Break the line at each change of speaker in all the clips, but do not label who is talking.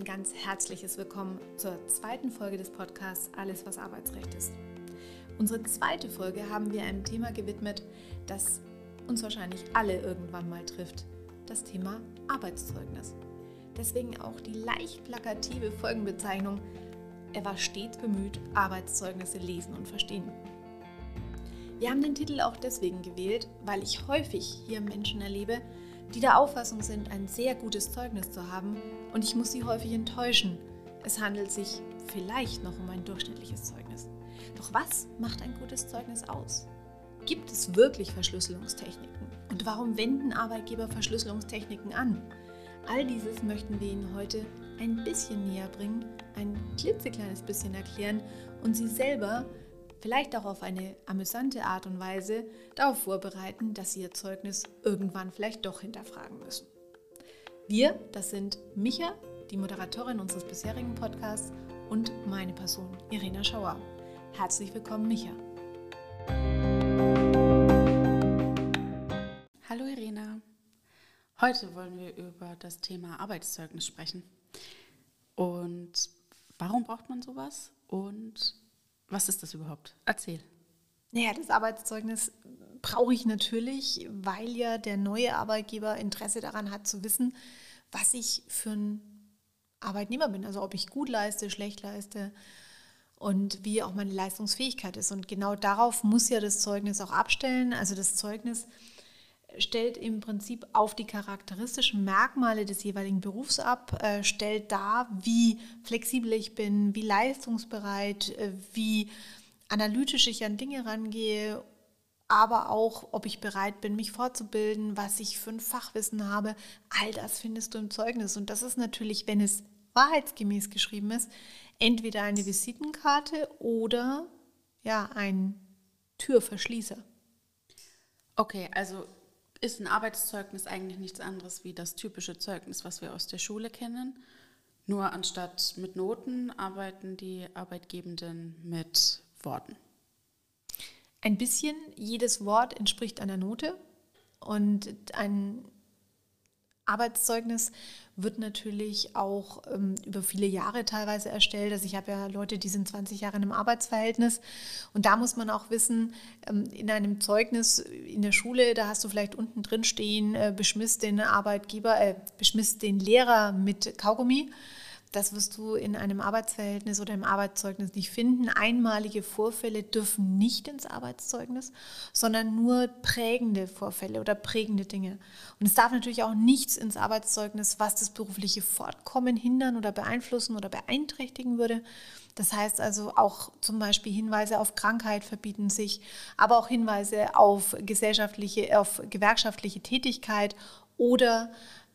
ein ganz herzliches Willkommen zur zweiten Folge des Podcasts Alles, was Arbeitsrecht ist. Unsere zweite Folge haben wir einem Thema gewidmet, das uns wahrscheinlich alle irgendwann mal trifft, das Thema Arbeitszeugnis. Deswegen auch die leicht plakative Folgenbezeichnung, er war stets bemüht, Arbeitszeugnisse lesen und verstehen. Wir haben den Titel auch deswegen gewählt, weil ich häufig hier Menschen erlebe, die der Auffassung sind, ein sehr gutes Zeugnis zu haben und ich muss sie häufig enttäuschen. Es handelt sich vielleicht noch um ein durchschnittliches Zeugnis. Doch was macht ein gutes Zeugnis aus? Gibt es wirklich Verschlüsselungstechniken? Und warum wenden Arbeitgeber Verschlüsselungstechniken an? All dieses möchten wir Ihnen heute ein bisschen näher bringen, ein klitzekleines bisschen erklären und Sie selber vielleicht auch auf eine amüsante Art und Weise darauf vorbereiten, dass Sie Ihr Zeugnis irgendwann vielleicht doch hinterfragen müssen. Wir, das sind Micha, die Moderatorin unseres bisherigen Podcasts, und meine Person, Irena Schauer. Herzlich willkommen, Micha.
Hallo Irena. Heute wollen wir über das Thema Arbeitszeugnis sprechen. Und warum braucht man sowas? Und was ist das überhaupt? Erzähl.
Naja, das Arbeitszeugnis brauche ich natürlich, weil ja der neue Arbeitgeber Interesse daran hat zu wissen, was ich für ein Arbeitnehmer bin. Also ob ich gut leiste, schlecht leiste und wie auch meine Leistungsfähigkeit ist. Und genau darauf muss ja das Zeugnis auch abstellen. Also das Zeugnis stellt im Prinzip auf die charakteristischen Merkmale des jeweiligen Berufs ab, äh, stellt dar, wie flexibel ich bin, wie leistungsbereit, äh, wie analytisch ich an Dinge rangehe, aber auch, ob ich bereit bin, mich fortzubilden, was ich für ein Fachwissen habe. All das findest du im Zeugnis. Und das ist natürlich, wenn es wahrheitsgemäß geschrieben ist, entweder eine Visitenkarte oder ja, ein Türverschließer.
Okay, also ist ein Arbeitszeugnis eigentlich nichts anderes wie das typische Zeugnis, was wir aus der Schule kennen. Nur anstatt mit Noten arbeiten die Arbeitgebenden mit Worten.
Ein bisschen, jedes Wort entspricht einer Note und ein Arbeitszeugnis wird natürlich auch ähm, über viele Jahre teilweise erstellt. Also ich habe ja Leute, die sind 20 Jahre in einem Arbeitsverhältnis. Und da muss man auch wissen, ähm, in einem Zeugnis in der Schule, da hast du vielleicht unten drin stehen, äh, beschmiss den Arbeitgeber, äh, beschmiss den Lehrer mit Kaugummi. Das wirst du in einem Arbeitsverhältnis oder im Arbeitszeugnis nicht finden. Einmalige Vorfälle dürfen nicht ins Arbeitszeugnis, sondern nur prägende Vorfälle oder prägende Dinge. Und es darf natürlich auch nichts ins Arbeitszeugnis, was das berufliche Fortkommen hindern oder beeinflussen oder beeinträchtigen würde. Das heißt also auch zum Beispiel Hinweise auf Krankheit verbieten sich, aber auch Hinweise auf gesellschaftliche, auf gewerkschaftliche Tätigkeit oder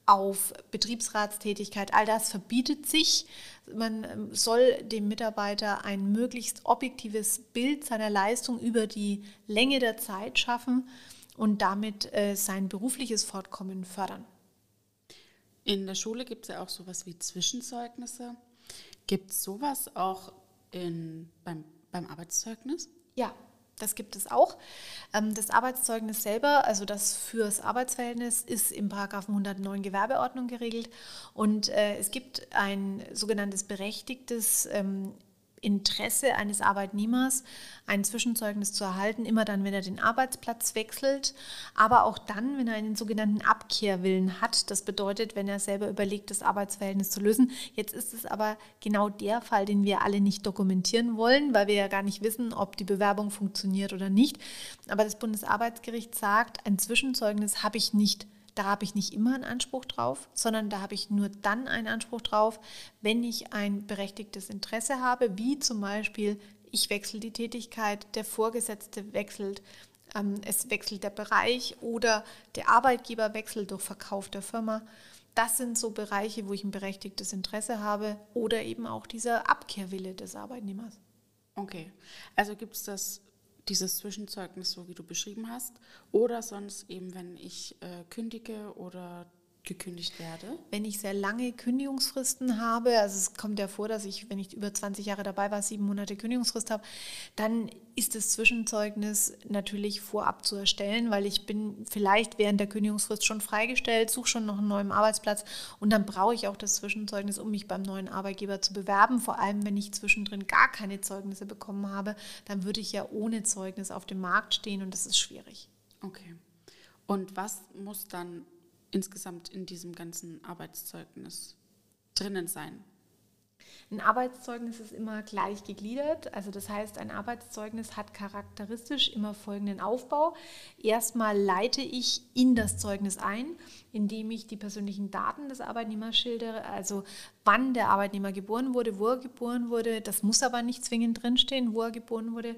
auf Betriebsratstätigkeit. All das verbietet sich. Man ähm, soll dem Mitarbeiter ein möglichst objektives Bild seiner Leistung über die Länge der Zeit schaffen und damit äh, sein berufliches Fortkommen fördern.
In der Schule gibt es ja auch sowas wie Zwischenzeugnisse. Gibt es sowas auch in, beim, beim Arbeitszeugnis?
Ja, das gibt es auch. Ähm, das Arbeitszeugnis selber, also das fürs Arbeitsverhältnis, ist im Paragraphen 109 Gewerbeordnung geregelt. Und äh, es gibt ein sogenanntes berechtigtes ähm, Interesse eines Arbeitnehmers, ein Zwischenzeugnis zu erhalten, immer dann, wenn er den Arbeitsplatz wechselt, aber auch dann, wenn er einen sogenannten Abkehrwillen hat. Das bedeutet, wenn er selber überlegt, das Arbeitsverhältnis zu lösen. Jetzt ist es aber genau der Fall, den wir alle nicht dokumentieren wollen, weil wir ja gar nicht wissen, ob die Bewerbung funktioniert oder nicht. Aber das Bundesarbeitsgericht sagt, ein Zwischenzeugnis habe ich nicht da habe ich nicht immer einen Anspruch drauf, sondern da habe ich nur dann einen Anspruch drauf, wenn ich ein berechtigtes Interesse habe, wie zum Beispiel, ich wechsle die Tätigkeit, der Vorgesetzte wechselt, ähm, es wechselt der Bereich oder der Arbeitgeber wechselt durch Verkauf der Firma. Das sind so Bereiche, wo ich ein berechtigtes Interesse habe oder eben auch dieser Abkehrwille des Arbeitnehmers.
Okay, also gibt es das dieses Zwischenzeugnis, so wie du beschrieben hast, oder sonst eben, wenn ich äh, kündige oder gekündigt werde?
Wenn ich sehr lange Kündigungsfristen habe, also es kommt ja vor, dass ich, wenn ich über 20 Jahre dabei war, sieben Monate Kündigungsfrist habe, dann ist das Zwischenzeugnis natürlich vorab zu erstellen, weil ich bin vielleicht während der Kündigungsfrist schon freigestellt, suche schon noch einen neuen Arbeitsplatz und dann brauche ich auch das Zwischenzeugnis, um mich beim neuen Arbeitgeber zu bewerben. Vor allem, wenn ich zwischendrin gar keine Zeugnisse bekommen habe, dann würde ich ja ohne Zeugnis auf dem Markt stehen und das ist schwierig.
Okay. Und was muss dann insgesamt in diesem ganzen Arbeitszeugnis drinnen sein?
Ein Arbeitszeugnis ist immer gleich gegliedert. Also das heißt, ein Arbeitszeugnis hat charakteristisch immer folgenden Aufbau. Erstmal leite ich in das Zeugnis ein, indem ich die persönlichen Daten des Arbeitnehmers schildere, also wann der Arbeitnehmer geboren wurde, wo er geboren wurde. Das muss aber nicht zwingend drinstehen, wo er geboren wurde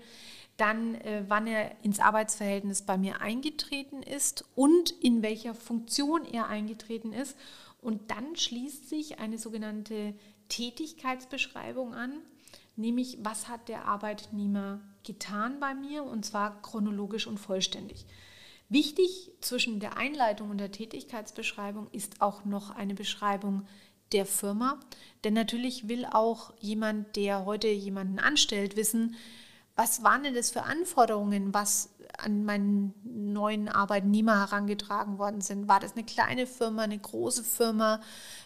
dann äh, wann er ins Arbeitsverhältnis bei mir eingetreten ist und in welcher Funktion er eingetreten ist. Und dann schließt sich eine sogenannte Tätigkeitsbeschreibung an, nämlich was hat der Arbeitnehmer getan bei mir und zwar chronologisch und vollständig. Wichtig zwischen der Einleitung und der Tätigkeitsbeschreibung ist auch noch eine Beschreibung der Firma, denn natürlich will auch jemand, der heute jemanden anstellt, wissen, was waren denn das für Anforderungen, was an meinen neuen Arbeitnehmer herangetragen worden sind? War das eine kleine Firma, eine große Firma?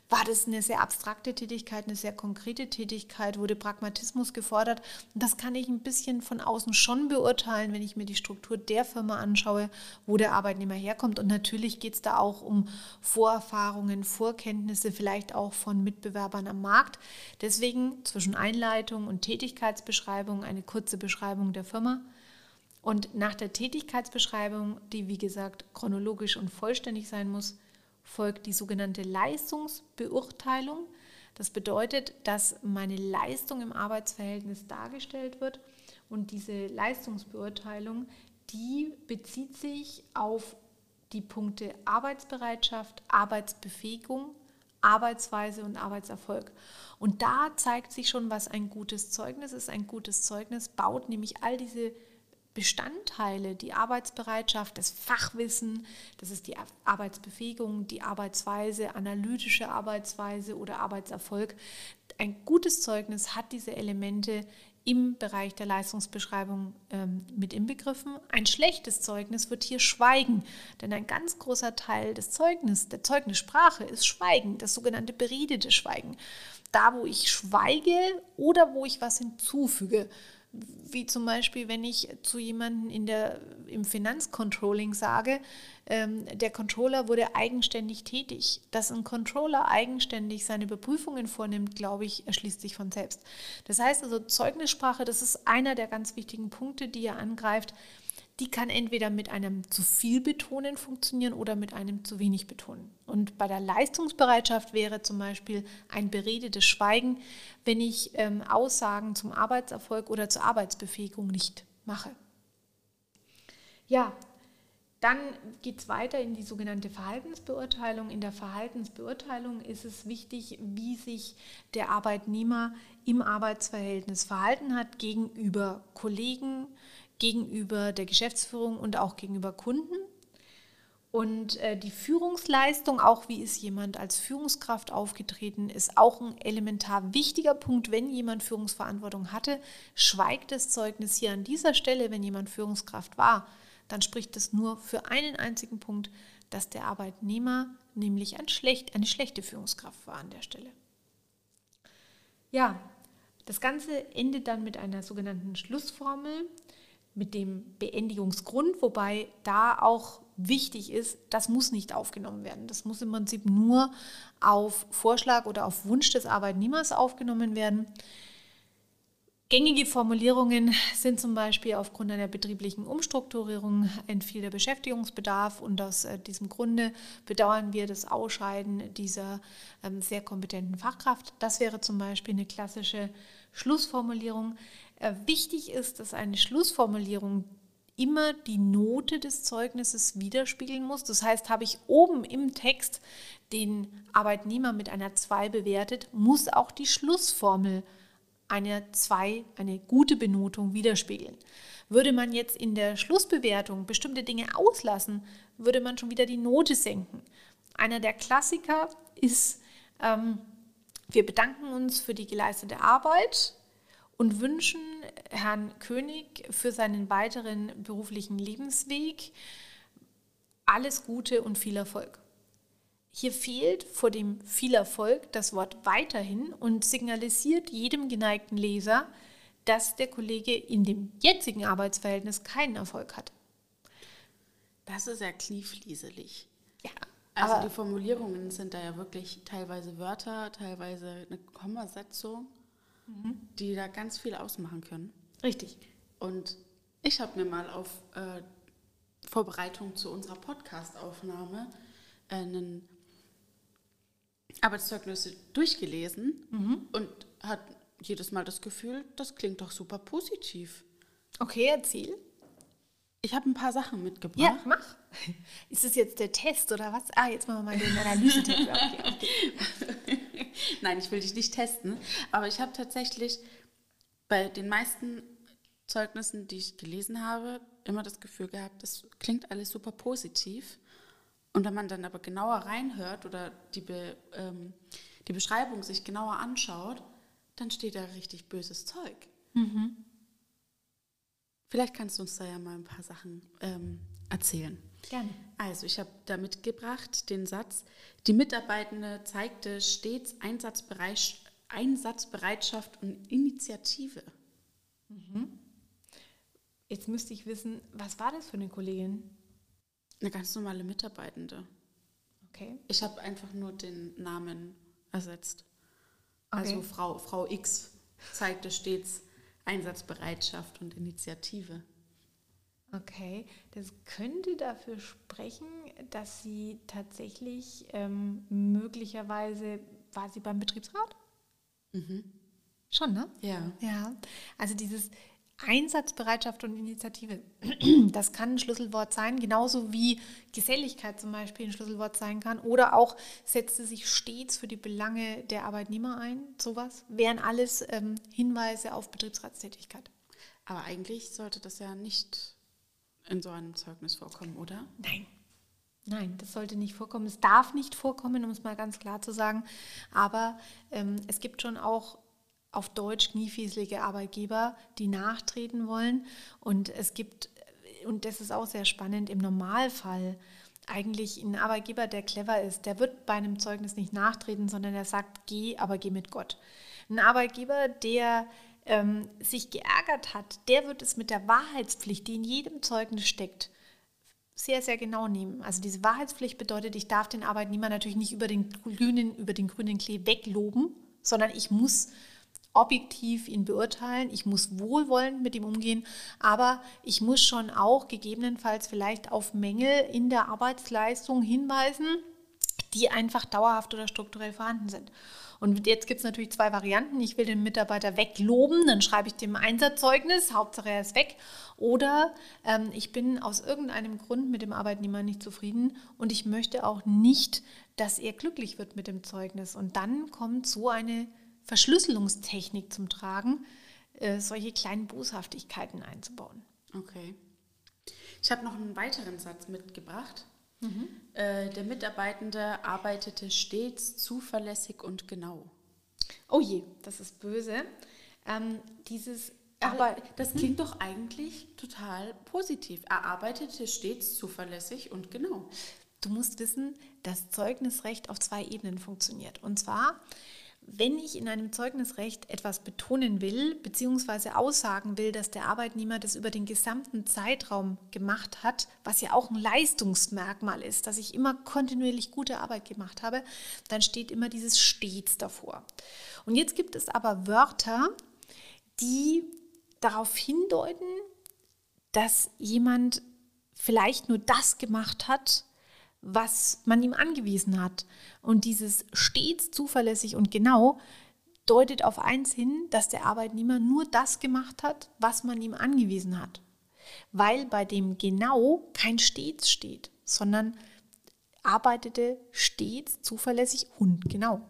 War das eine sehr abstrakte Tätigkeit, eine sehr konkrete Tätigkeit? Wurde Pragmatismus gefordert? Und das kann ich ein bisschen von außen schon beurteilen, wenn ich mir die Struktur der Firma anschaue, wo der Arbeitnehmer herkommt. Und natürlich geht es da auch um Vorerfahrungen, Vorkenntnisse, vielleicht auch von Mitbewerbern am Markt. Deswegen zwischen Einleitung und Tätigkeitsbeschreibung eine kurze Beschreibung der Firma. Und nach der Tätigkeitsbeschreibung, die wie gesagt chronologisch und vollständig sein muss, folgt die sogenannte Leistungsbeurteilung. Das bedeutet, dass meine Leistung im Arbeitsverhältnis dargestellt wird und diese Leistungsbeurteilung, die bezieht sich auf die Punkte Arbeitsbereitschaft, Arbeitsbefähigung, Arbeitsweise und Arbeitserfolg. Und da zeigt sich schon, was ein gutes Zeugnis ist. Ein gutes Zeugnis baut nämlich all diese Bestandteile, die Arbeitsbereitschaft, das Fachwissen, das ist die Arbeitsbefähigung, die Arbeitsweise, analytische Arbeitsweise oder Arbeitserfolg. Ein gutes Zeugnis hat diese Elemente im Bereich der Leistungsbeschreibung ähm, mit inbegriffen. Ein schlechtes Zeugnis wird hier Schweigen, denn ein ganz großer Teil des Zeugnisses, der Zeugnissprache ist Schweigen, das sogenannte beredete Schweigen. Da, wo ich schweige oder wo ich was hinzufüge wie zum Beispiel, wenn ich zu jemandem in der, im Finanzcontrolling sage, ähm, der Controller wurde eigenständig tätig. Dass ein Controller eigenständig seine Überprüfungen vornimmt, glaube ich, erschließt sich von selbst. Das heißt also, Zeugnissprache, das ist einer der ganz wichtigen Punkte, die er angreift die kann entweder mit einem zu viel Betonen funktionieren oder mit einem zu wenig Betonen. Und bei der Leistungsbereitschaft wäre zum Beispiel ein beredetes Schweigen, wenn ich ähm, Aussagen zum Arbeitserfolg oder zur Arbeitsbefähigung nicht mache. Ja, dann geht es weiter in die sogenannte Verhaltensbeurteilung. In der Verhaltensbeurteilung ist es wichtig, wie sich der Arbeitnehmer im Arbeitsverhältnis verhalten hat gegenüber Kollegen, gegenüber der Geschäftsführung und auch gegenüber Kunden. Und äh, die Führungsleistung, auch wie ist jemand als Führungskraft aufgetreten, ist auch ein elementar wichtiger Punkt. Wenn jemand Führungsverantwortung hatte, schweigt das Zeugnis hier an dieser Stelle, wenn jemand Führungskraft war, dann spricht es nur für einen einzigen Punkt, dass der Arbeitnehmer nämlich ein schlecht, eine schlechte Führungskraft war an der Stelle. Ja, das Ganze endet dann mit einer sogenannten Schlussformel mit dem Beendigungsgrund, wobei da auch wichtig ist, das muss nicht aufgenommen werden. Das muss im Prinzip nur auf Vorschlag oder auf Wunsch des Arbeitnehmers aufgenommen werden. Gängige Formulierungen sind zum Beispiel aufgrund einer betrieblichen Umstrukturierung entfiel der Beschäftigungsbedarf und aus äh, diesem Grunde bedauern wir das Ausscheiden dieser ähm, sehr kompetenten Fachkraft. Das wäre zum Beispiel eine klassische Schlussformulierung. Äh, wichtig ist, dass eine Schlussformulierung immer die Note des Zeugnisses widerspiegeln muss. Das heißt, habe ich oben im Text den Arbeitnehmer mit einer 2 bewertet, muss auch die Schlussformel eine 2, eine gute Benotung widerspiegeln. Würde man jetzt in der Schlussbewertung bestimmte Dinge auslassen, würde man schon wieder die Note senken. Einer der Klassiker ist, ähm, wir bedanken uns für die geleistete Arbeit und wünschen Herrn König für seinen weiteren beruflichen Lebensweg alles Gute und viel Erfolg. Hier fehlt vor dem viel Erfolg das Wort weiterhin und signalisiert jedem geneigten Leser, dass der Kollege in dem jetzigen Arbeitsverhältnis keinen Erfolg hat.
Das ist ja knieflieselig.
Ja,
Also die Formulierungen sind da ja wirklich teilweise Wörter, teilweise eine Kommasetzung, die da ganz viel ausmachen können.
richtig.
Und ich habe mir mal auf äh, Vorbereitung zu unserer Podcast-Aufnahme äh, einen Arbeitszeugnisse durchgelesen und hat jedes Mal das Gefühl, das klingt doch super positiv.
Okay, erzähl.
Ich habe ein paar Sachen mitgebracht.
Ja, mach. Ist das jetzt der Test oder was? Ah, jetzt machen wir mal den Analysetest. Okay, okay.
Nein, ich will dich nicht testen, aber ich habe tatsächlich bei den meisten Zeugnissen, die ich gelesen habe, immer das Gefühl gehabt, das klingt alles super positiv. Und wenn man dann aber genauer reinhört oder die, Be, ähm, die Beschreibung sich genauer anschaut, dann steht da richtig böses Zeug. Vielleicht kannst du uns da ja mal ein paar Sachen ähm, erzählen.
Gerne.
Also, ich habe da mitgebracht den Satz, die Mitarbeitende zeigte stets Einsatzbereitschaft und Initiative.
Jetzt müsste ich wissen, was war das für eine Kollegin?
Eine ganz normale Mitarbeitende.
Okay.
Ich habe einfach nur den Namen ersetzt.
Okay.
Also Frau, Frau X zeigte stets Einsatzbereitschaft und Initiative.
Okay, das könnte dafür sprechen, dass sie tatsächlich ähm, möglicherweise, war sie beim Betriebsrat? Schon, ne?
Ja.
Ja, also dieses Einsatzbereitschaft und Initiative, das kann ein Schlüsselwort sein, genauso wie Geselligkeit zum Beispiel ein Schlüsselwort sein kann. Oder auch setzte sich stets für die Belange der Arbeitnehmer ein. Sowas wären alles ähm, Hinweise auf Betriebsratstätigkeit.
Aber eigentlich sollte das ja nicht in so einem Zeugnis vorkommen, oder?
Nein. Nein, das sollte nicht vorkommen. Es darf nicht vorkommen, um es mal ganz klar zu sagen. Aber ähm, es gibt schon auch auf Deutsch kniefieselige Arbeitgeber, die nachtreten wollen. Und es gibt, und das ist auch sehr spannend, im Normalfall eigentlich ein Arbeitgeber, der clever ist, der wird bei einem Zeugnis nicht nachtreten, sondern der sagt, geh, aber geh mit Gott. Ein Arbeitgeber, der ähm, sich geärgert hat, der wird es mit der Wahrheitspflicht, die in jedem Zeugnis steckt, sehr, sehr genau nehmen. Also diese Wahrheitspflicht bedeutet, ich darf den Arbeitnehmer natürlich nicht über den grünen, über den grünen Klee wegloben, sondern ich muss objektiv ihn beurteilen, ich muss wohlwollend mit ihm umgehen, aber ich muss schon auch gegebenenfalls vielleicht auf Mängel in der Arbeitsleistung hinweisen, die einfach dauerhaft oder strukturell vorhanden sind. Und jetzt gibt es natürlich zwei Varianten. Ich will den Mitarbeiter wegloben, dann schreibe ich dem Einsatzzeugnis, Hauptsache er ist weg. Oder ähm, ich bin aus irgendeinem Grund mit dem Arbeitnehmer nicht zufrieden und ich möchte auch nicht, dass er glücklich wird mit dem Zeugnis. Und dann kommt so eine Verschlüsselungstechnik zum Tragen, äh, solche kleinen Boshaftigkeiten einzubauen.
Okay. Ich habe noch einen weiteren Satz mitgebracht. Äh, der Mitarbeitende arbeitete stets zuverlässig und genau.
Oh je, das ist böse. Ähm, dieses
Aber das klingt doch eigentlich total positiv. Er arbeitete stets zuverlässig und genau.
Du musst wissen, dass Zeugnisrecht auf zwei Ebenen funktioniert. Und zwar, wenn ich in einem Zeugnisrecht etwas betonen will, beziehungsweise aussagen will, dass der Arbeitnehmer das über den gesamten Zeitraum gemacht hat, was ja auch ein Leistungsmerkmal ist, dass ich immer kontinuierlich gute Arbeit gemacht habe, dann steht immer dieses stets davor. Und jetzt gibt es aber Wörter, die darauf hindeuten, dass jemand vielleicht nur das gemacht hat, was man ihm angewiesen hat. Und dieses stets zuverlässig und genau deutet auf eins hin, dass der Arbeitnehmer nur das gemacht hat, was man ihm angewiesen hat. Weil bei dem genau kein stets steht, sondern arbeitete stets zuverlässig und genau.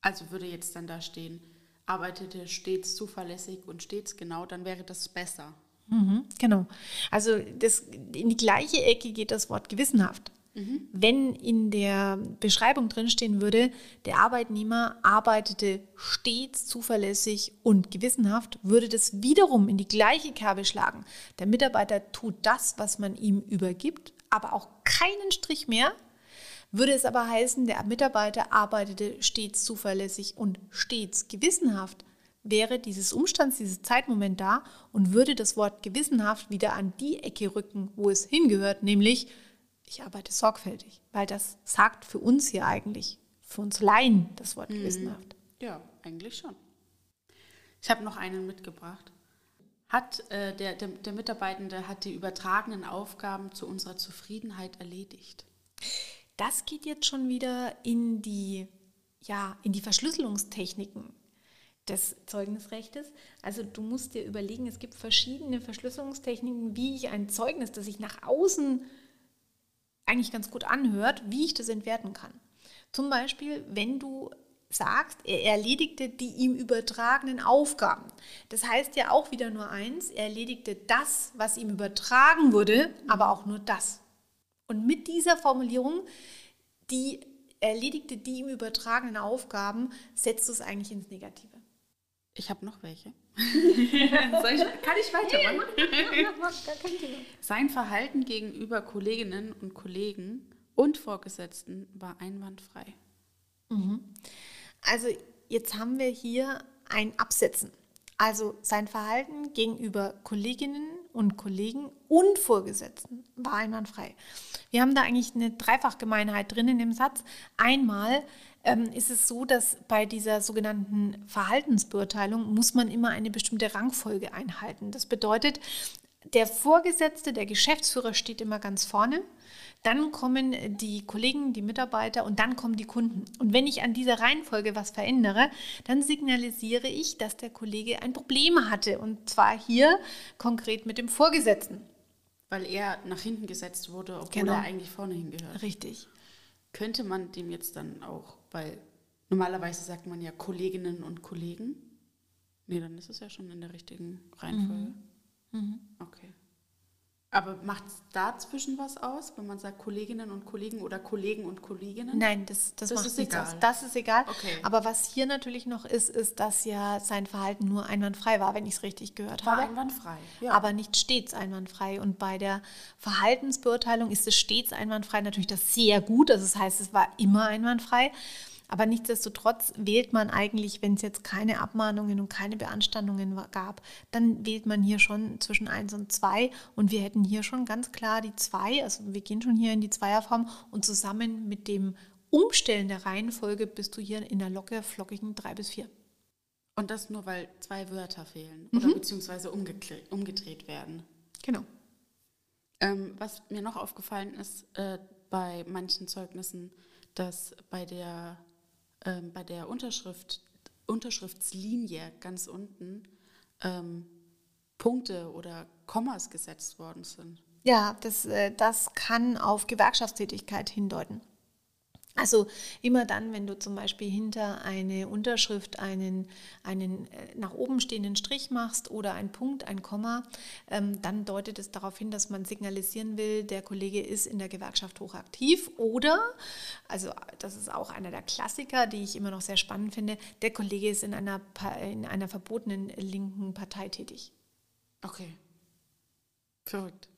Also würde jetzt dann da stehen, arbeitete stets zuverlässig und stets genau, dann wäre das besser.
Mhm, genau. Also das, in die gleiche Ecke geht das Wort gewissenhaft. Mhm. Wenn in der Beschreibung drinstehen würde, der Arbeitnehmer arbeitete stets zuverlässig und gewissenhaft, würde das wiederum in die gleiche Kerbe schlagen. Der Mitarbeiter tut das, was man ihm übergibt, aber auch keinen Strich mehr. Würde es aber heißen, der Mitarbeiter arbeitete stets zuverlässig und stets gewissenhaft, wäre dieses Umstands, dieses Zeitmoment da und würde das Wort gewissenhaft wieder an die Ecke rücken, wo es hingehört, nämlich ich arbeite sorgfältig, weil das sagt für uns hier eigentlich, für uns Laien das Wort mhm. gewissenhaft.
Ja, eigentlich schon. Ich habe noch einen mitgebracht. Hat äh, der, der, der Mitarbeitende hat die übertragenen Aufgaben zu unserer Zufriedenheit erledigt?
Das geht jetzt schon wieder in die, ja, in die Verschlüsselungstechniken des Zeugnisrechtes. Also du musst dir überlegen, es gibt verschiedene Verschlüsselungstechniken, wie ich ein Zeugnis, das ich nach außen eigentlich ganz gut anhört, wie ich das entwerten kann. Zum Beispiel, wenn du sagst, er erledigte die ihm übertragenen Aufgaben. Das heißt ja auch wieder nur eins, er erledigte das, was ihm übertragen wurde, aber auch nur das. Und mit dieser Formulierung, die erledigte die ihm übertragenen Aufgaben, setzt du es eigentlich ins Negative.
Ich habe noch welche. ich, kann ich weitermachen? Sein Verhalten gegenüber Kolleginnen und Kollegen und Vorgesetzten war einwandfrei.
Mhm. Also jetzt haben wir hier ein Absetzen. Also sein Verhalten gegenüber Kolleginnen und Kollegen und Vorgesetzten war einwandfrei. Wir haben da eigentlich eine Dreifachgemeinheit drin in dem Satz. Einmal ähm, ist es so, dass bei dieser sogenannten Verhaltensbeurteilung muss man immer eine bestimmte Rangfolge einhalten. Das bedeutet, der Vorgesetzte, der Geschäftsführer steht immer ganz vorne. Dann kommen die Kollegen, die Mitarbeiter und dann kommen die Kunden. Und wenn ich an dieser Reihenfolge was verändere, dann signalisiere ich, dass der Kollege ein Problem hatte. Und zwar hier konkret mit dem Vorgesetzten.
Weil er nach hinten gesetzt wurde, obwohl genau. er eigentlich vorne hingehört.
Richtig.
Könnte man dem jetzt dann auch weil normalerweise sagt man ja Kolleginnen und Kollegen. Nee, dann ist es ja schon in der richtigen Reihenfolge. Mhm. Mhm. Okay. Aber macht es dazwischen was aus, wenn man sagt Kolleginnen und Kollegen oder Kollegen und Kolleginnen?
Nein, das, das, das macht ist nichts egal. aus. Das ist egal. Okay. Aber was hier natürlich noch ist, ist, dass ja sein Verhalten nur einwandfrei war, wenn ich es richtig gehört
war
habe.
War einwandfrei,
ja. Aber nicht stets einwandfrei. Und bei der Verhaltensbeurteilung ist es stets einwandfrei natürlich das sehr gut. Also das heißt, es war immer einwandfrei. Aber nichtsdestotrotz wählt man eigentlich, wenn es jetzt keine Abmahnungen und keine Beanstandungen gab, dann wählt man hier schon zwischen 1 und 2 und wir hätten hier schon ganz klar die 2, also wir gehen schon hier in die Zweierform und zusammen mit dem Umstellen der Reihenfolge bist du hier in der locker flockigen 3 bis 4.
Und das nur, weil zwei Wörter fehlen mhm. oder beziehungsweise umgedreht, werden.
Genau.
Ähm, was mir noch aufgefallen ist äh, bei manchen Zeugnissen, dass bei der ähm, bei der Unterschrift, Unterschriftslinie ganz unten ähm, Punkte oder Kommas gesetzt worden sind.
Ja, das, äh, das kann auf Gewerkschaftstätigkeit hindeuten. Also immer dann, wenn du zum Beispiel hinter eine Unterschrift einen, einen äh, nach oben stehenden Strich machst oder einen Punkt, ein Komma, ähm, dann deutet es darauf hin, dass man signalisieren will, der Kollege ist in der Gewerkschaft hochaktiv oder, also das ist auch einer der Klassiker, die ich immer noch sehr spannend finde, der Kollege ist in einer, in einer verbotenen linken Partei tätig.
Okay. Verrückt.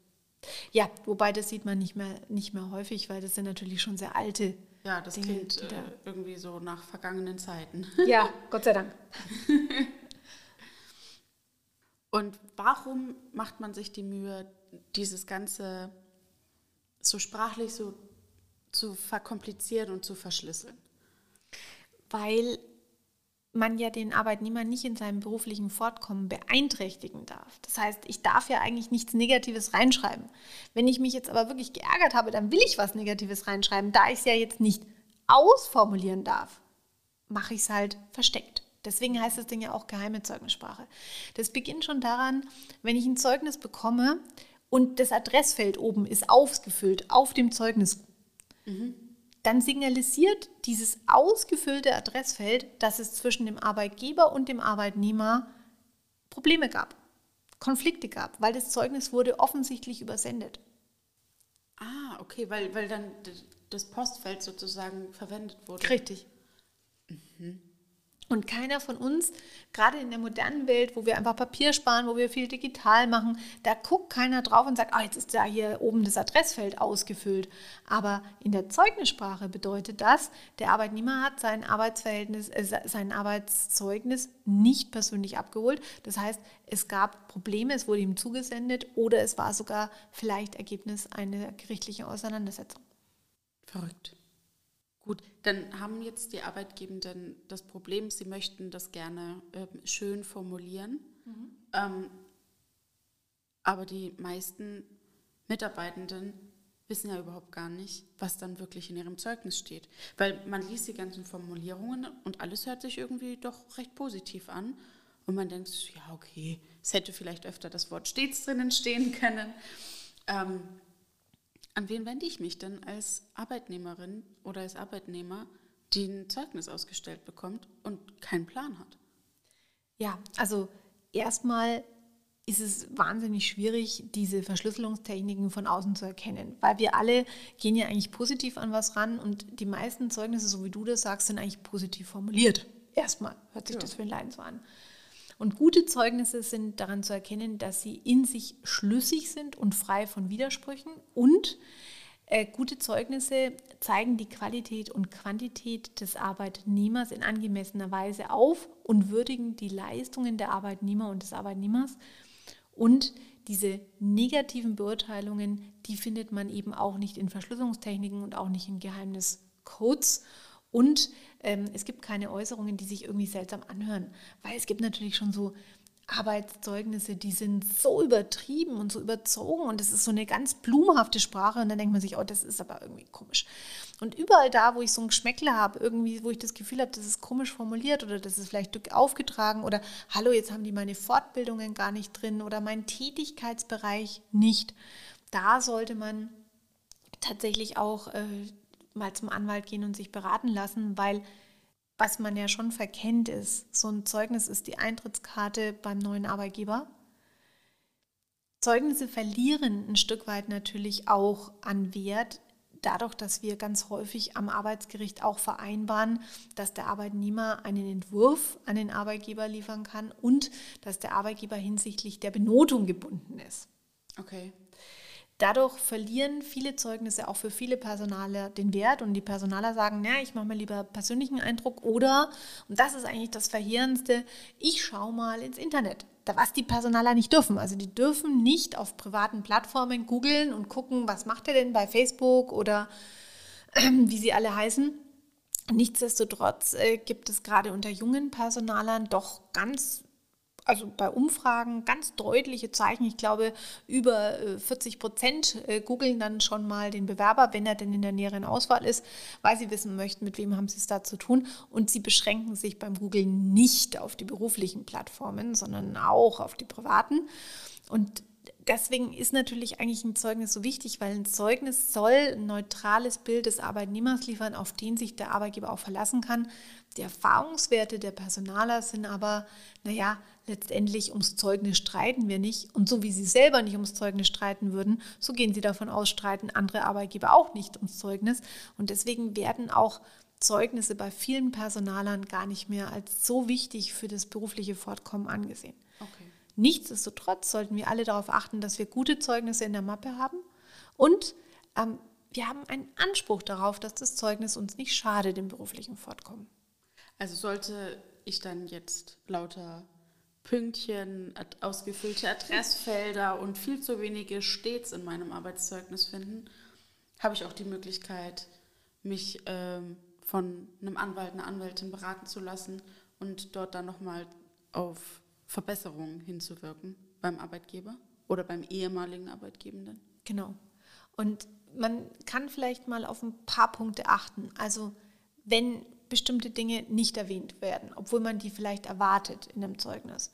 Ja, wobei das sieht man nicht mehr, nicht mehr häufig, weil das sind natürlich schon sehr alte
ja, das Dinge, klingt äh, irgendwie so nach vergangenen Zeiten.
Ja, Gott sei Dank.
Und warum macht man sich die Mühe, dieses Ganze so sprachlich so zu verkomplizieren und zu verschlüsseln?
Weil man ja den Arbeitnehmer nicht in seinem beruflichen Fortkommen beeinträchtigen darf. Das heißt, ich darf ja eigentlich nichts Negatives reinschreiben. Wenn ich mich jetzt aber wirklich geärgert habe, dann will ich was Negatives reinschreiben. Da ich es ja jetzt nicht ausformulieren darf, mache ich es halt versteckt. Deswegen heißt das Ding ja auch geheime Zeugnissprache. Das beginnt schon daran, wenn ich ein Zeugnis bekomme und das Adressfeld oben ist ausgefüllt auf dem Zeugnis. Mhm dann signalisiert dieses ausgefüllte Adressfeld, dass es zwischen dem Arbeitgeber und dem Arbeitnehmer Probleme gab, Konflikte gab, weil das Zeugnis wurde offensichtlich übersendet.
Ah, okay, weil, weil dann das Postfeld sozusagen verwendet wurde.
Richtig. Mhm. Und keiner von uns, gerade in der modernen Welt, wo wir einfach Papier sparen, wo wir viel digital machen, da guckt keiner drauf und sagt, oh, jetzt ist da hier oben das Adressfeld ausgefüllt. Aber in der Zeugnissprache bedeutet das, der Arbeitnehmer hat sein Arbeitsverhältnis, äh, sein Arbeitszeugnis nicht persönlich abgeholt. Das heißt, es gab Probleme, es wurde ihm zugesendet oder es war sogar vielleicht Ergebnis einer gerichtlichen Auseinandersetzung.
Verrückt. Gut, dann haben jetzt die Arbeitgebenden das Problem, sie möchten das gerne äh, schön formulieren, mhm. ähm, aber die meisten Mitarbeitenden wissen ja überhaupt gar nicht, was dann wirklich in ihrem Zeugnis steht. Weil man liest die ganzen Formulierungen und alles hört sich irgendwie doch recht positiv an. Und man denkt, ja, okay, es hätte vielleicht öfter das Wort stets drinnen stehen können. Ähm, an wen wende ich mich denn als Arbeitnehmerin oder als Arbeitnehmer, die ein Zeugnis ausgestellt bekommt und keinen Plan hat?
Ja, also erstmal ist es wahnsinnig schwierig, diese Verschlüsselungstechniken von außen zu erkennen, weil wir alle gehen ja eigentlich positiv an was ran und die meisten Zeugnisse, so wie du das sagst, sind eigentlich positiv formuliert. Erstmal hört sich ja. das für den Leiden so an. Und gute Zeugnisse sind daran zu erkennen, dass sie in sich schlüssig sind und frei von Widersprüchen. Und äh, gute Zeugnisse zeigen die Qualität und Quantität des Arbeitnehmers in angemessener Weise auf und würdigen die Leistungen der Arbeitnehmer und des Arbeitnehmers. Und diese negativen Beurteilungen, die findet man eben auch nicht in Verschlüsselungstechniken und auch nicht in Geheimniscodes. Und ähm, es gibt keine Äußerungen, die sich irgendwie seltsam anhören, weil es gibt natürlich schon so Arbeitszeugnisse, die sind so übertrieben und so überzogen und es ist so eine ganz blumenhafte Sprache und dann denkt man sich, oh, das ist aber irgendwie komisch. Und überall da, wo ich so ein Geschmäckle habe, irgendwie, wo ich das Gefühl habe, das ist komisch formuliert oder das ist vielleicht aufgetragen oder hallo, jetzt haben die meine Fortbildungen gar nicht drin oder meinen Tätigkeitsbereich nicht, da sollte man tatsächlich auch äh, mal zum Anwalt gehen und sich beraten lassen, weil was man ja schon verkennt ist, so ein Zeugnis ist die Eintrittskarte beim neuen Arbeitgeber. Zeugnisse verlieren ein Stück weit natürlich auch an Wert, dadurch, dass wir ganz häufig am Arbeitsgericht auch vereinbaren, dass der Arbeitnehmer einen Entwurf an den Arbeitgeber liefern kann und dass der Arbeitgeber hinsichtlich der Benotung gebunden ist.
Okay.
Dadurch verlieren viele Zeugnisse auch für viele Personaler den Wert und die Personaler sagen, ja, ich mache mir lieber persönlichen Eindruck oder, und das ist eigentlich das Verheerendste, ich schaue mal ins Internet, was die Personaler nicht dürfen. Also die dürfen nicht auf privaten Plattformen googeln und gucken, was macht er denn bei Facebook oder äh, wie sie alle heißen. Nichtsdestotrotz äh, gibt es gerade unter jungen Personalern doch ganz also bei Umfragen ganz deutliche Zeichen. Ich glaube, über 40 äh, Prozent äh, googeln dann schon mal den Bewerber, wenn er denn in der näheren Auswahl ist, weil sie wissen möchten, mit wem haben sie es da zu tun. Und sie beschränken sich beim Googlen nicht auf die beruflichen Plattformen, sondern auch auf die privaten. Und deswegen ist natürlich eigentlich ein Zeugnis so wichtig, weil ein Zeugnis soll ein neutrales Bild des Arbeitnehmers liefern, auf den sich der Arbeitgeber auch verlassen kann. Die Erfahrungswerte der Personaler sind aber, naja, letztendlich ums Zeugnis streiten wir nicht. Und so wie sie selber nicht ums Zeugnis streiten würden, so gehen sie davon aus, streiten andere Arbeitgeber auch nicht ums Zeugnis. Und deswegen werden auch Zeugnisse bei vielen Personalern gar nicht mehr als so wichtig für das berufliche Fortkommen angesehen. Okay. Nichtsdestotrotz sollten wir alle darauf achten, dass wir gute Zeugnisse in der Mappe haben und ähm, wir haben einen Anspruch darauf, dass das Zeugnis uns nicht schadet im beruflichen Fortkommen.
Also sollte ich dann jetzt lauter Pünktchen, ausgefüllte Adressfelder und viel zu wenige stets in meinem Arbeitszeugnis finden, habe ich auch die Möglichkeit, mich ähm, von einem Anwalt, einer Anwältin beraten zu lassen und dort dann nochmal auf Verbesserungen hinzuwirken beim Arbeitgeber oder beim ehemaligen Arbeitgebenden.
Genau. Und man kann vielleicht mal auf ein paar Punkte achten. Also wenn bestimmte Dinge nicht erwähnt werden, obwohl man die vielleicht erwartet in einem Zeugnis.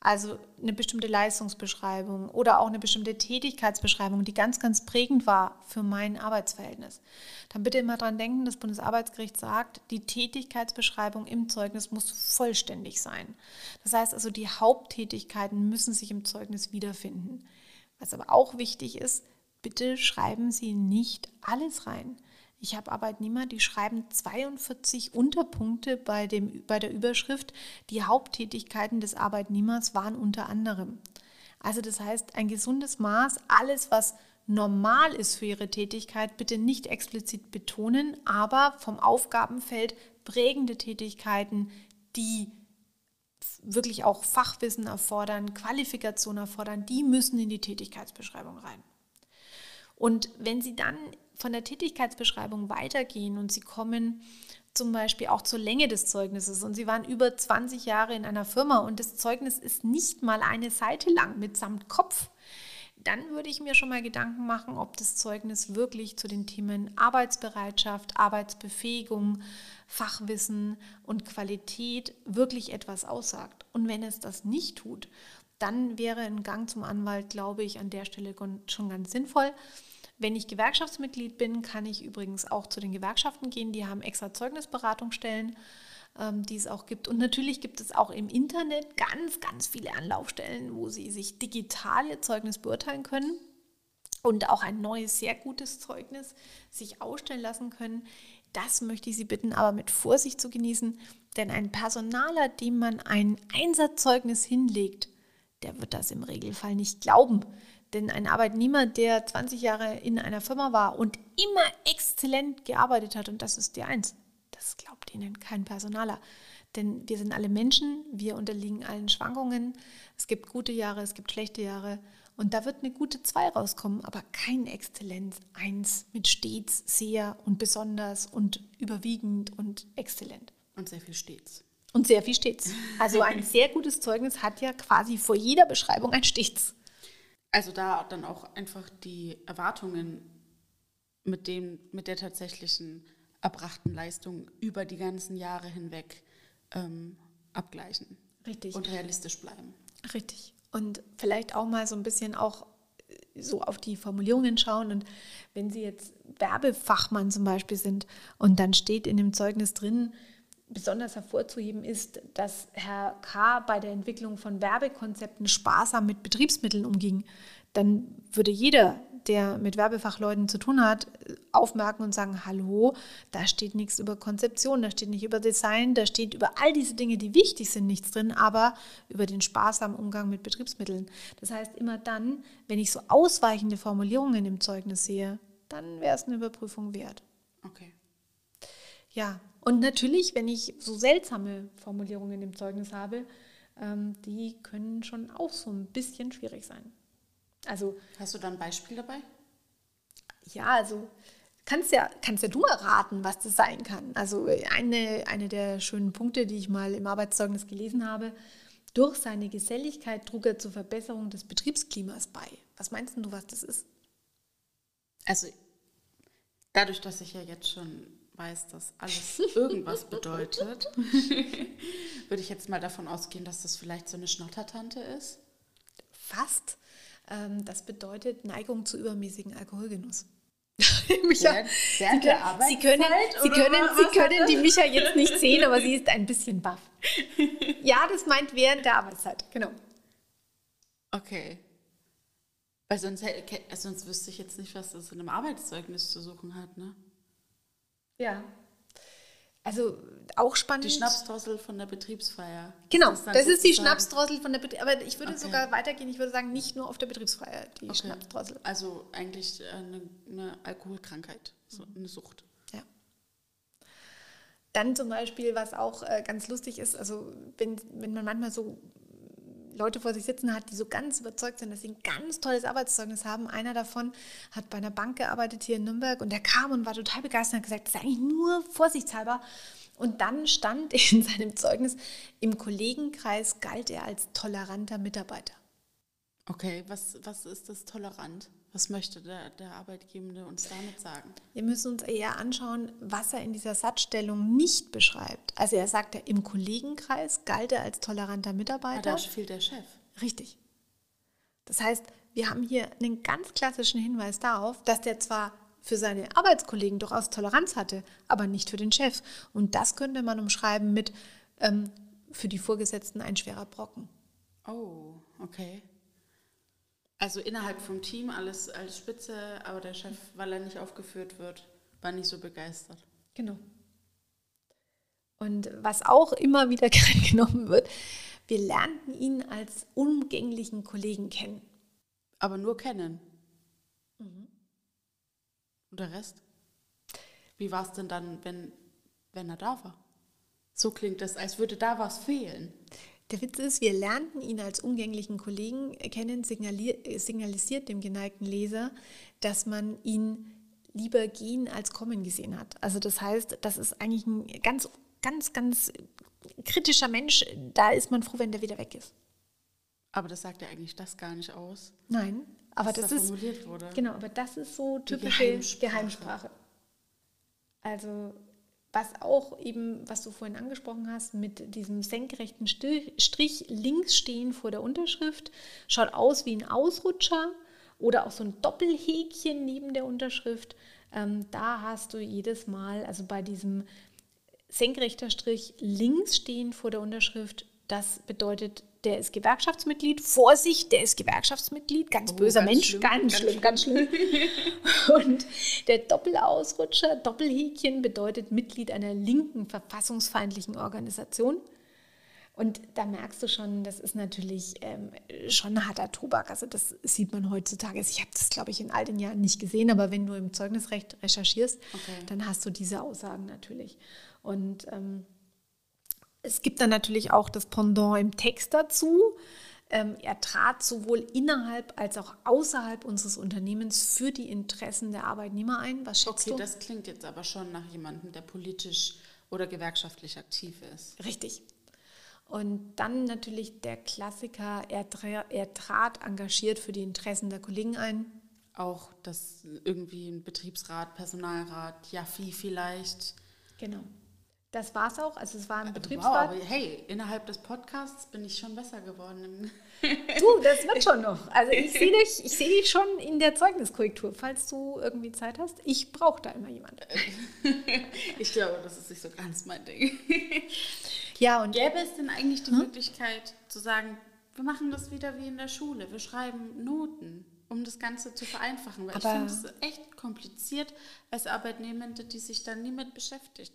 Also eine bestimmte Leistungsbeschreibung oder auch eine bestimmte Tätigkeitsbeschreibung, die ganz, ganz prägend war für mein Arbeitsverhältnis. Dann bitte immer dran denken, das Bundesarbeitsgericht sagt, die Tätigkeitsbeschreibung im Zeugnis muss vollständig sein. Das heißt also, die Haupttätigkeiten müssen sich im Zeugnis wiederfinden. Was aber auch wichtig ist, bitte schreiben Sie nicht alles rein. Ich habe Arbeitnehmer, die schreiben 42 Unterpunkte bei, dem, bei der Überschrift. Die Haupttätigkeiten des Arbeitnehmers waren unter anderem. Also das heißt, ein gesundes Maß, alles, was normal ist für Ihre Tätigkeit, bitte nicht explizit betonen, aber vom Aufgabenfeld prägende Tätigkeiten, die wirklich auch Fachwissen erfordern, Qualifikation erfordern, die müssen in die Tätigkeitsbeschreibung rein. Und wenn Sie dann von der Tätigkeitsbeschreibung weitergehen und Sie kommen zum Beispiel auch zur Länge des Zeugnisses und Sie waren über 20 Jahre in einer Firma und das Zeugnis ist nicht mal eine Seite lang mitsamt Kopf, dann würde ich mir schon mal Gedanken machen, ob das Zeugnis wirklich zu den Themen Arbeitsbereitschaft, Arbeitsbefähigung, Fachwissen und Qualität wirklich etwas aussagt. Und wenn es das nicht tut, dann wäre ein Gang zum Anwalt, glaube ich, an der Stelle schon ganz sinnvoll. Wenn ich Gewerkschaftsmitglied bin, kann ich übrigens auch zu den Gewerkschaften gehen. Die haben extra Zeugnisberatungsstellen, ähm, die es auch gibt. Und natürlich gibt es auch im Internet ganz, ganz viele Anlaufstellen, wo Sie sich digital Ihr Zeugnis beurteilen können und auch ein neues, sehr gutes Zeugnis sich ausstellen lassen können. Das möchte ich Sie bitten, aber mit Vorsicht zu genießen, denn ein Personaler, dem man ein Einsatzzeugnis hinlegt, der wird das im Regelfall nicht glauben. Denn ein Arbeitnehmer, der 20 Jahre in einer Firma war und immer exzellent gearbeitet hat, und das ist der Eins, das glaubt Ihnen kein Personaler. Denn wir sind alle Menschen, wir unterliegen allen Schwankungen. Es gibt gute Jahre, es gibt schlechte Jahre. Und da wird eine gute 2 rauskommen, aber kein Exzellenz 1 mit stets, sehr und besonders und überwiegend und exzellent.
Und sehr viel stets.
Und sehr viel stets. Also ein sehr gutes Zeugnis hat ja quasi vor jeder Beschreibung ein stets.
Also da dann auch einfach die Erwartungen mit, dem, mit der tatsächlichen erbrachten Leistung über die ganzen Jahre hinweg ähm, abgleichen.
Richtig.
Und realistisch bleiben.
Richtig. Und vielleicht auch mal so ein bisschen auch äh, so auf die Formulierungen schauen. Und wenn Sie jetzt Werbefachmann zum Beispiel sind und dann steht in dem Zeugnis drin, besonders hervorzuheben ist, dass Herr K. bei der Entwicklung von Werbekonzepten sparsam mit Betriebsmitteln umging, dann würde jeder, der mit Werbefachleuten zu tun hat, aufmerken und sagen, hallo, da steht nichts über Konzeption, da steht nicht über Design, da steht über all diese Dinge, die wichtig sind, nichts drin, aber über den sparsamen Umgang mit Betriebsmitteln. Das heißt, immer dann, wenn ich so ausweichende Formulierungen im Zeugnis sehe, dann wäre es eine Überprüfung wert.
Okay.
Ja, und natürlich, wenn ich so seltsame Formulierungen im Zeugnis habe, ähm, die können schon auch so ein bisschen schwierig sein. Also,
Hast du da ein Beispiel dabei?
Ja, also kannst ja, kannst ja du mal raten, was das sein kann. Also eine, eine der schönen Punkte, die ich mal im Arbeitszeugnis gelesen habe, durch seine Geselligkeit trug er zur Verbesserung des Betriebsklimas bei. Was meinst du, was das ist?
Also dadurch, dass ich ja jetzt schon weiß, dass alles irgendwas bedeutet, würde ich jetzt mal davon ausgehen, dass das vielleicht so eine Schnottertante ist.
Fast. Ähm, das bedeutet Neigung zu übermäßigen Alkoholgenuss.
Micha,
Sie, können, Sie können, Sie können, Sie können die Micha jetzt nicht sehen, aber sie ist ein bisschen baff. Ja, das meint während der Arbeitszeit, genau.
Okay. Weil sonst, sonst wüsste ich jetzt nicht, was das in einem Arbeitszeugnis zu suchen hat, ne?
Ja. Also auch spannend.
Die Schnapsdrossel von der Betriebsfeier.
Genau, das, das ist die Schnapsdrossel von der Betriebsfeier. Aber ich würde okay. sogar weitergehen, ich würde sagen, nicht nur auf der Betriebsfeier, die okay. Schnapsdrossel.
Also eigentlich eine, eine Alkoholkrankheit, so eine Sucht.
Ja. Dann zum Beispiel, was auch äh, ganz lustig ist, also wenn, wenn man manchmal so Leute vor sich sitzen hat, die so ganz überzeugt sind, dass sie ein ganz tolles Arbeitszeugnis haben. Einer davon hat bei einer Bank gearbeitet hier in Nürnberg und der kam und war total begeistert und hat gesagt, das ist eigentlich nur vorsichtshalber. Und dann stand in seinem Zeugnis, im Kollegenkreis galt er als toleranter Mitarbeiter.
Okay, was, was ist das tolerant? Was möchte der, der Arbeitgebende uns damit sagen?
Wir müssen uns eher anschauen, was er in dieser Satzstellung nicht beschreibt. Also er sagt ja, im Kollegenkreis galt er als toleranter Mitarbeiter.
Aber da fehlt der Chef.
Richtig. Das heißt, wir haben hier einen ganz klassischen Hinweis darauf, dass der zwar für seine Arbeitskollegen durchaus Toleranz hatte, aber nicht für den Chef. Und das könnte man umschreiben mit ähm, für die Vorgesetzten ein schwerer Brocken.
Oh, okay. Also innerhalb vom Team alles als Spitze, aber der Chef, weil er nicht aufgeführt wird, war nicht so begeistert.
Genau. Und was auch immer wieder genommen wird, wir lernten ihn als umgänglichen Kollegen kennen.
Aber nur kennen. Mhm. Und der Rest? Wie war es denn dann, wenn, wenn er da war? So klingt es, als würde da was fehlen.
Der Witz ist, wir lernten ihn als umgänglichen Kollegen kennen, signalisiert dem geneigten Leser, dass man ihn lieber gehen als kommen gesehen hat. Also das heißt, das ist eigentlich ein ganz, ganz, ganz kritischer Mensch. Da ist man froh, wenn der wieder weg ist.
Aber das sagt ja eigentlich das gar nicht aus.
Nein, aber das da ist genau, aber das ist so typische Geheimsprache. Geheimsprache. Also was auch eben, was du vorhin angesprochen hast, mit diesem senkrechten Strich links stehen vor der Unterschrift, schaut aus wie ein Ausrutscher oder auch so ein Doppelhäkchen neben der Unterschrift. Ähm, da hast du jedes Mal, also bei diesem senkrechter Strich links stehen vor der Unterschrift, das bedeutet der ist Gewerkschaftsmitglied. Vorsicht, der ist Gewerkschaftsmitglied. Ganz oh, böser ganz Mensch. Schlimm, ganz, schlimm, ganz schlimm. Und der Doppelausrutscher, Doppelhäkchen bedeutet Mitglied einer linken verfassungsfeindlichen Organisation. Und da merkst du schon, das ist natürlich ähm, schon harter Tobak. Also das sieht man heutzutage. Ich habe das, glaube ich, in all den Jahren nicht gesehen, aber wenn du im Zeugnisrecht recherchierst, okay. dann hast du diese Aussagen natürlich. Und ähm, es gibt dann natürlich auch das Pendant im Text dazu. Ähm, er trat sowohl innerhalb als auch außerhalb unseres Unternehmens für die Interessen der Arbeitnehmer ein. Was schätzt
okay,
du?
das klingt jetzt aber schon nach jemandem, der politisch oder gewerkschaftlich aktiv ist.
Richtig. Und dann natürlich der Klassiker, er, tra er trat engagiert für die Interessen der Kollegen ein.
Auch das irgendwie ein Betriebsrat, Personalrat, Jaffi vielleicht.
Genau. Das war es auch. Also es war ein Betriebsrat.
Wow, aber hey, innerhalb des Podcasts bin ich schon besser geworden.
du, das wird schon noch. Also ich sehe dich, ich sehe dich schon in der Zeugniskorrektur, falls du irgendwie Zeit hast. Ich brauche da immer jemanden.
ich glaube, das ist nicht so ganz mein Ding.
ja, und
gäbe es denn eigentlich die hm? Möglichkeit zu sagen, wir machen das wieder wie in der Schule, wir schreiben Noten, um das Ganze zu vereinfachen, weil aber ich finde es echt kompliziert als Arbeitnehmende, die sich dann nie mit beschäftigt.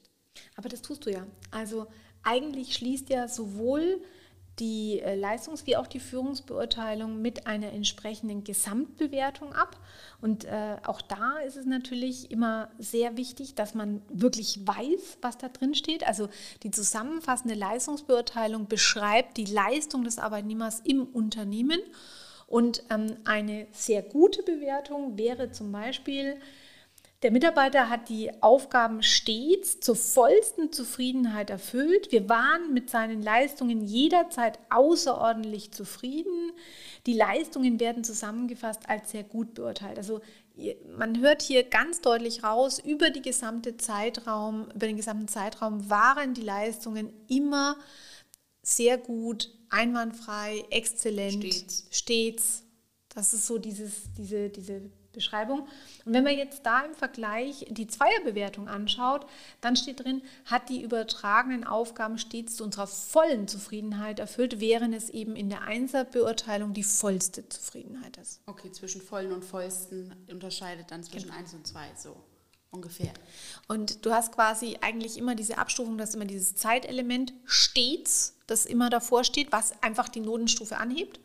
Aber das tust du ja. Also eigentlich schließt ja sowohl die äh, Leistungs- wie auch die Führungsbeurteilung mit einer entsprechenden Gesamtbewertung ab. Und äh, auch da ist es natürlich immer sehr wichtig, dass man wirklich weiß, was da drin steht. Also die zusammenfassende Leistungsbeurteilung beschreibt die Leistung des Arbeitnehmers im Unternehmen. Und ähm, eine sehr gute Bewertung wäre zum Beispiel, der Mitarbeiter hat die Aufgaben stets zur vollsten Zufriedenheit erfüllt. Wir waren mit seinen Leistungen jederzeit außerordentlich zufrieden. Die Leistungen werden zusammengefasst als sehr gut beurteilt. Also man hört hier ganz deutlich raus, über, gesamte Zeitraum, über den gesamten Zeitraum waren die Leistungen immer sehr gut, einwandfrei, exzellent, stets. stets. Das ist so dieses, diese, diese Beschreibung. Und wenn man jetzt da im Vergleich die Zweierbewertung anschaut, dann steht drin, hat die übertragenen Aufgaben stets zu unserer vollen Zufriedenheit erfüllt, während es eben in der Einserbeurteilung die vollste Zufriedenheit ist.
Okay, zwischen vollen und vollsten unterscheidet dann zwischen genau. 1 und 2 so. Ungefähr.
Und du hast quasi eigentlich immer diese Abstufung, dass immer dieses Zeitelement stets, das immer davor steht, was einfach die Notenstufe anhebt.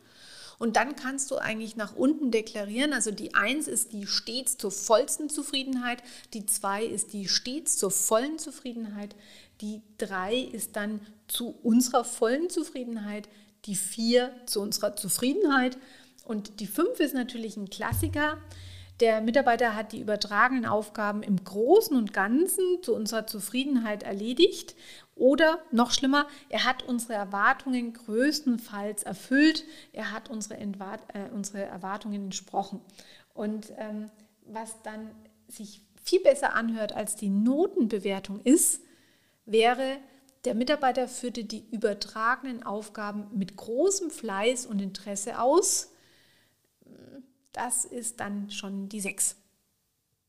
Und dann kannst du eigentlich nach unten deklarieren. Also die 1 ist die stets zur vollsten Zufriedenheit, die 2 ist die stets zur vollen Zufriedenheit, die 3 ist dann zu unserer vollen Zufriedenheit, die 4 zu unserer Zufriedenheit und die 5 ist natürlich ein Klassiker. Der Mitarbeiter hat die übertragenen Aufgaben im Großen und Ganzen zu unserer Zufriedenheit erledigt oder noch schlimmer, er hat unsere Erwartungen größtenfalls erfüllt, er hat unsere, Entwart äh, unsere Erwartungen entsprochen. Und ähm, was dann sich viel besser anhört als die Notenbewertung ist, wäre, der Mitarbeiter führte die übertragenen Aufgaben mit großem Fleiß und Interesse aus. Das ist dann schon die 6.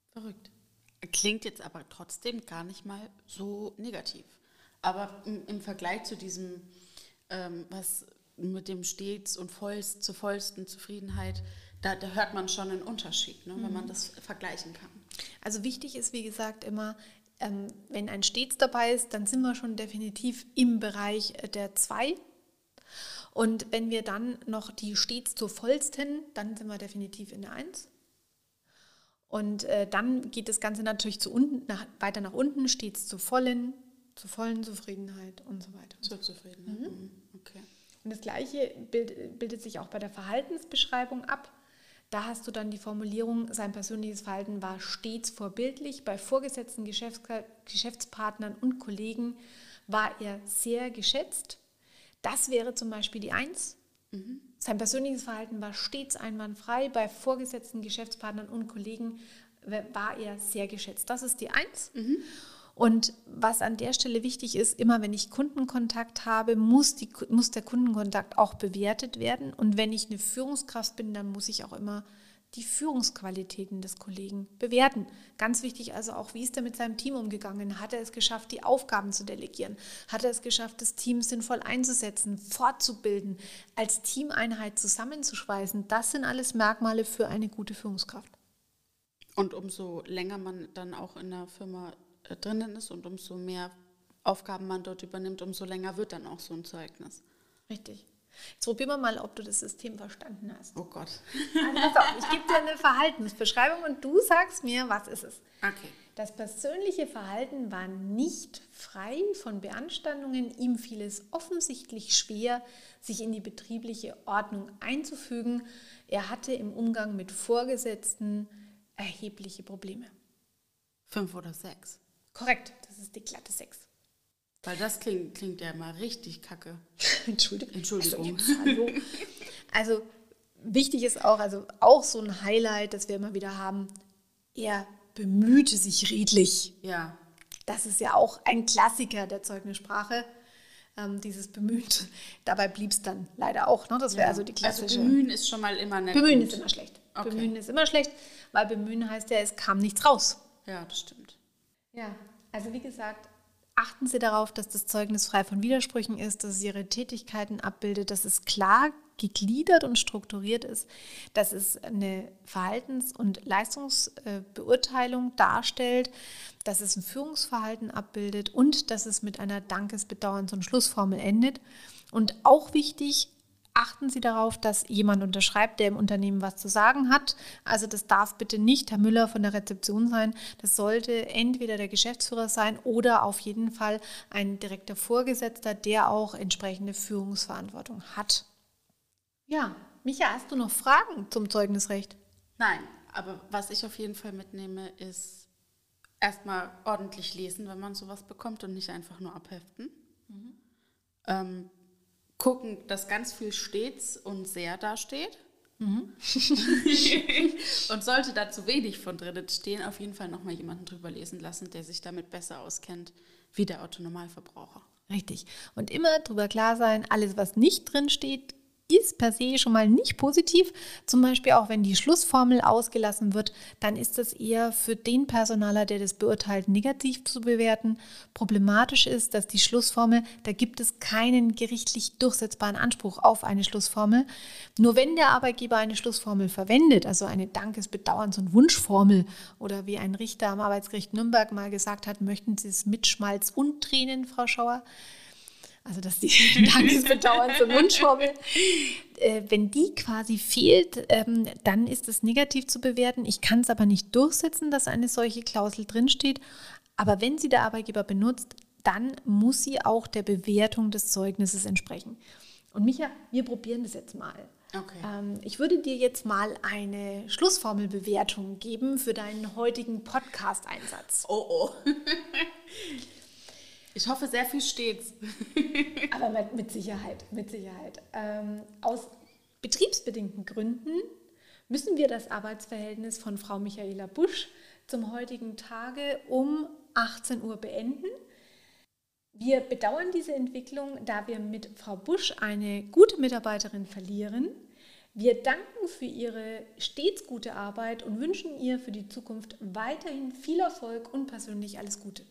Verrückt. Klingt jetzt aber trotzdem gar nicht mal so negativ. Aber im, im Vergleich zu diesem, ähm, was mit dem stets und vollst, zur vollsten Zufriedenheit, da, da hört man schon einen Unterschied, ne, wenn man das vergleichen kann.
Also wichtig ist, wie gesagt, immer, ähm, wenn ein stets dabei ist, dann sind wir schon definitiv im Bereich äh, der zwei. Und wenn wir dann noch die stets zur vollsten, dann sind wir definitiv in der Eins. Und äh, dann geht das Ganze natürlich zu unten, nach, weiter nach unten, stets zur vollen, zur vollen Zufriedenheit und so weiter.
Zur Zufriedenheit. Mhm.
Okay. Und das Gleiche bild, bildet sich auch bei der Verhaltensbeschreibung ab. Da hast du dann die Formulierung, sein persönliches Verhalten war stets vorbildlich. Bei Vorgesetzten, Geschäfts Geschäftspartnern und Kollegen war er sehr geschätzt. Das wäre zum Beispiel die Eins. Mhm. Sein persönliches Verhalten war stets einwandfrei. Bei Vorgesetzten, Geschäftspartnern und Kollegen war er sehr geschätzt. Das ist die Eins. Mhm. Und was an der Stelle wichtig ist, immer wenn ich Kundenkontakt habe, muss, die, muss der Kundenkontakt auch bewertet werden. Und wenn ich eine Führungskraft bin, dann muss ich auch immer die Führungsqualitäten des Kollegen bewerten. Ganz wichtig also auch, wie ist er mit seinem Team umgegangen? Hat er es geschafft, die Aufgaben zu delegieren? Hat er es geschafft, das Team sinnvoll einzusetzen, fortzubilden, als Teameinheit zusammenzuschweißen? Das sind alles Merkmale für eine gute Führungskraft.
Und umso länger man dann auch in der Firma äh, drinnen ist und umso mehr Aufgaben man dort übernimmt, umso länger wird dann auch so ein Zeugnis.
Richtig. Jetzt probieren wir mal, ob du das System verstanden hast.
Oh Gott.
Also, ich gebe dir eine Verhaltensbeschreibung und du sagst mir, was ist es.
Okay.
Das persönliche Verhalten war nicht frei von Beanstandungen. Ihm fiel es offensichtlich schwer, sich in die betriebliche Ordnung einzufügen. Er hatte im Umgang mit Vorgesetzten erhebliche Probleme.
Fünf oder sechs?
Korrekt, das ist die glatte sechs.
Weil das klingt, klingt ja mal richtig kacke.
Entschuldigung.
Entschuldigung.
Also, also wichtig ist auch, also auch so ein Highlight, das wir immer wieder haben, er bemühte sich redlich.
Ja.
Das ist ja auch ein Klassiker der Zeugnissprache. Ähm, dieses Bemüht. Dabei blieb es dann leider auch. Ne? Das wäre ja. also die also klassische.
Also bemühen ist schon mal immer nett.
Bemühen ist immer schlecht. Okay. Bemühen ist immer schlecht, weil bemühen heißt ja, es kam nichts raus.
Ja, das stimmt.
Ja, also wie gesagt, achten Sie darauf, dass das Zeugnis frei von Widersprüchen ist, dass es Ihre Tätigkeiten abbildet, dass es klar gegliedert und strukturiert ist, dass es eine Verhaltens- und Leistungsbeurteilung darstellt, dass es ein Führungsverhalten abbildet und dass es mit einer Dankesbedauerns- und Schlussformel endet. Und auch wichtig, achten Sie darauf, dass jemand unterschreibt, der im Unternehmen was zu sagen hat. Also das darf bitte nicht Herr Müller von der Rezeption sein. Das sollte entweder der Geschäftsführer sein oder auf jeden Fall ein direkter Vorgesetzter, der auch entsprechende Führungsverantwortung hat. Ja, Micha, hast du noch Fragen zum Zeugnisrecht?
Nein, aber was ich auf jeden Fall mitnehme, ist erstmal ordentlich lesen, wenn man sowas bekommt und nicht einfach nur abheften. Mhm. Ähm, gucken, dass ganz viel stets und sehr dasteht. Mhm. und sollte da zu wenig von drin stehen, auf jeden Fall nochmal jemanden drüber lesen lassen, der sich damit besser auskennt wie der Autonormalverbraucher.
Richtig. Und immer drüber klar sein, alles, was nicht drin steht, ist per se schon mal nicht positiv. Zum Beispiel auch wenn die Schlussformel ausgelassen wird, dann ist das eher für den Personaler, der das beurteilt, negativ zu bewerten. Problematisch ist, dass die Schlussformel, da gibt es keinen gerichtlich durchsetzbaren Anspruch auf eine Schlussformel. Nur wenn der Arbeitgeber eine Schlussformel verwendet, also eine Dankes-, Bedauerns- und Wunschformel oder wie ein Richter am Arbeitsgericht Nürnberg mal gesagt hat, möchten Sie es mit Schmalz und Tränen, Frau Schauer, also dass die Dankesbedauern zur Wunschformel, äh, wenn die quasi fehlt, ähm, dann ist es negativ zu bewerten. Ich kann es aber nicht durchsetzen, dass eine solche Klausel drinsteht. Aber wenn sie der Arbeitgeber benutzt, dann muss sie auch der Bewertung des Zeugnisses entsprechen. Und Micha, wir probieren das jetzt mal.
Okay.
Ähm, ich würde dir jetzt mal eine Schlussformelbewertung geben für deinen heutigen Podcast-Einsatz.
Oh oh. Ich hoffe, sehr viel stets.
Aber mit, mit Sicherheit, mit Sicherheit. Ähm, aus betriebsbedingten Gründen müssen wir das Arbeitsverhältnis von Frau Michaela Busch zum heutigen Tage um 18 Uhr beenden. Wir bedauern diese Entwicklung, da wir mit Frau Busch eine gute Mitarbeiterin verlieren. Wir danken für ihre stets gute Arbeit und wünschen ihr für die Zukunft weiterhin viel Erfolg und persönlich alles Gute.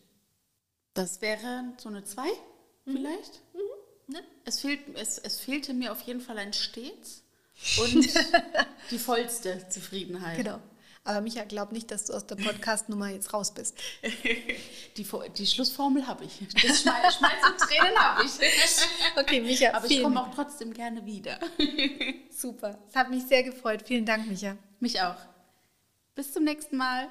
Das wäre so eine 2 mhm. vielleicht. Mhm. Ne? Es, fehlt, es, es fehlte mir auf jeden Fall ein Stets. Und die vollste Zufriedenheit.
Genau. Aber Micha, glaub nicht, dass du aus der Podcast-Nummer jetzt raus bist.
Die, die Schlussformel habe ich. Das Schmeiß, Schmeiß und Tränen habe ich.
Okay, Micha,
Aber ich komme auch trotzdem gerne wieder.
Super. Es hat mich sehr gefreut. Vielen Dank, Micha.
Mich auch. Bis zum nächsten Mal.